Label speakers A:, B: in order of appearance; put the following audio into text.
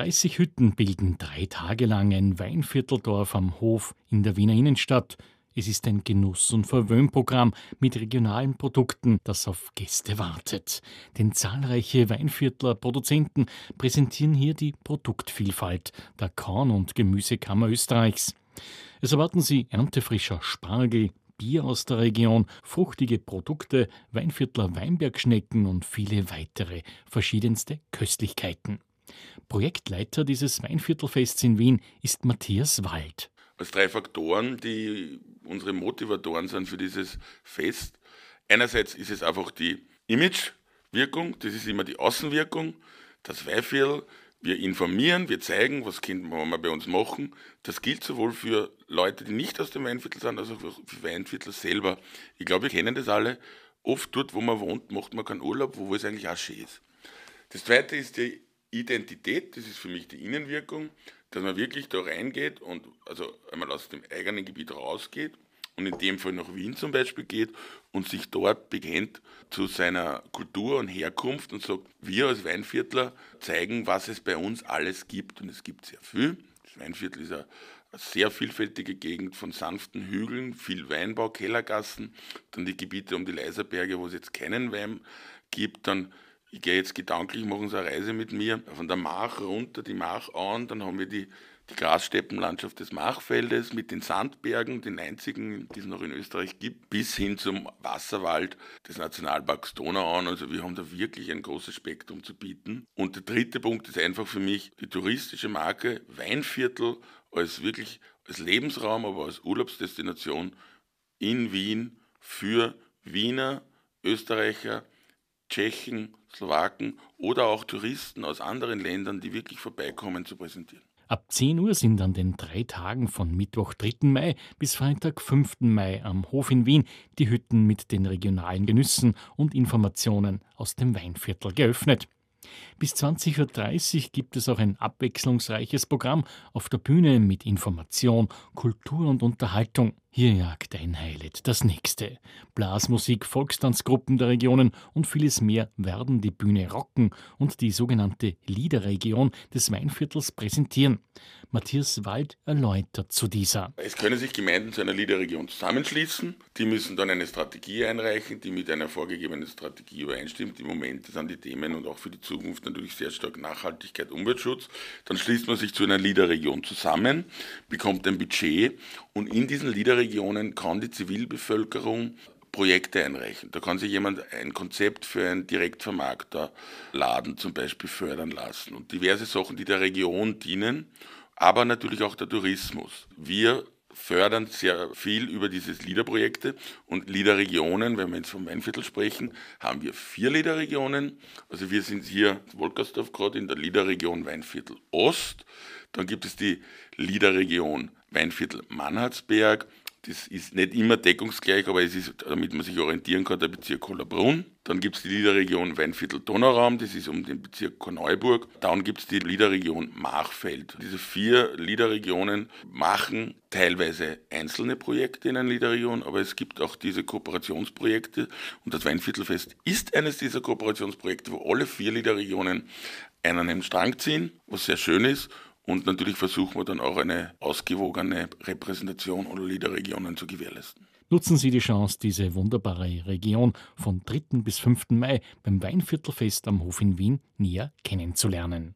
A: 30 Hütten bilden drei Tage lang ein Weinvierteldorf am Hof in der Wiener Innenstadt. Es ist ein Genuss- und Verwöhnprogramm mit regionalen Produkten, das auf Gäste wartet. Denn zahlreiche Weinviertler Produzenten präsentieren hier die Produktvielfalt der Korn- und Gemüsekammer Österreichs. Es erwarten Sie erntefrischer Spargel, Bier aus der Region, fruchtige Produkte, Weinviertler Weinbergschnecken und viele weitere verschiedenste Köstlichkeiten. Projektleiter dieses Weinviertelfests in Wien ist Matthias Wald.
B: Als drei Faktoren, die unsere Motivatoren sind für dieses Fest. Einerseits ist es einfach die Imagewirkung, das ist immer die Außenwirkung. Das Weinviertel, wir informieren, wir zeigen, was können wir bei uns machen. Das gilt sowohl für Leute, die nicht aus dem Weinviertel sind, als auch für Weinviertel selber. Ich glaube, wir kennen das alle. Oft dort, wo man wohnt, macht man keinen Urlaub, wo es eigentlich auch schön ist. Das zweite ist die Identität, das ist für mich die Innenwirkung, dass man wirklich da reingeht und also einmal aus dem eigenen Gebiet rausgeht und in dem Fall nach Wien zum Beispiel geht und sich dort bekennt zu seiner Kultur und Herkunft und sagt, wir als Weinviertler zeigen, was es bei uns alles gibt. Und es gibt sehr viel. Das Weinviertel ist eine, sehr vielfältige Gegend von sanften Hügeln, viel Weinbau, Kellergassen, dann die Gebiete um die Leiserberge, wo es jetzt keinen Wein gibt, dann ich gehe jetzt gedanklich, machen Sie eine Reise mit mir von der Mach runter, die Machauen, dann haben wir die, die Grassteppenlandschaft des Machfeldes mit den Sandbergen, den einzigen, die es noch in Österreich gibt, bis hin zum Wasserwald des Nationalparks Donauauen. Also wir haben da wirklich ein großes Spektrum zu bieten. Und der dritte Punkt ist einfach für mich die touristische Marke Weinviertel als wirklich als Lebensraum, aber als Urlaubsdestination in Wien für Wiener, Österreicher, Tschechen, Slowaken oder auch Touristen aus anderen Ländern, die wirklich vorbeikommen, zu präsentieren.
A: Ab 10 Uhr sind an den drei Tagen von Mittwoch 3. Mai bis Freitag 5. Mai am Hof in Wien die Hütten mit den regionalen Genüssen und Informationen aus dem Weinviertel geöffnet. Bis 20.30 Uhr gibt es auch ein abwechslungsreiches Programm auf der Bühne mit Information, Kultur und Unterhaltung. Hier jagt ein Highlight das nächste. Blasmusik, Volkstanzgruppen der Regionen und vieles mehr werden die Bühne rocken und die sogenannte Liederregion des Weinviertels präsentieren. Matthias Wald erläutert zu dieser.
B: Es können sich Gemeinden zu einer Liederregion zusammenschließen. Die müssen dann eine Strategie einreichen, die mit einer vorgegebenen Strategie übereinstimmt. Im Moment sind die Themen und auch für die Zukunft natürlich sehr stark Nachhaltigkeit, Umweltschutz. Dann schließt man sich zu einer Liederregion zusammen, bekommt ein Budget und in diesen Liederregionen kann die Zivilbevölkerung Projekte einreichen. Da kann sich jemand ein Konzept für einen Direktvermarkterladen zum Beispiel fördern lassen und diverse Sachen, die der Region dienen, aber natürlich auch der Tourismus. Wir fördern sehr viel über dieses LIDER-Projekte und LIDER-Regionen, wenn wir jetzt vom Weinviertel sprechen, haben wir vier LIDER-Regionen. Also wir sind hier Wolkersdorf gerade in der LIDER-Region Weinviertel Ost. Dann gibt es die LIDER-Region Weinviertel Mannhardsberg. Das ist nicht immer deckungsgleich, aber es ist, damit man sich orientieren kann, der Bezirk Hollerbrunn. Dann gibt es die Liederregion Weinviertel-Donauraum, das ist um den Bezirk Korneuburg. Dann gibt es die Liederregion Machfeld. Diese vier Liederregionen machen teilweise einzelne Projekte in einer Liederregion, aber es gibt auch diese Kooperationsprojekte. Und das Weinviertelfest ist eines dieser Kooperationsprojekte, wo alle vier Liederregionen einen an einem Strang ziehen, was sehr schön ist und natürlich versuchen wir dann auch eine ausgewogene Repräsentation aller Liederregionen zu gewährleisten.
A: Nutzen Sie die Chance, diese wunderbare Region von 3. bis 5. Mai beim Weinviertelfest am Hof in Wien näher kennenzulernen.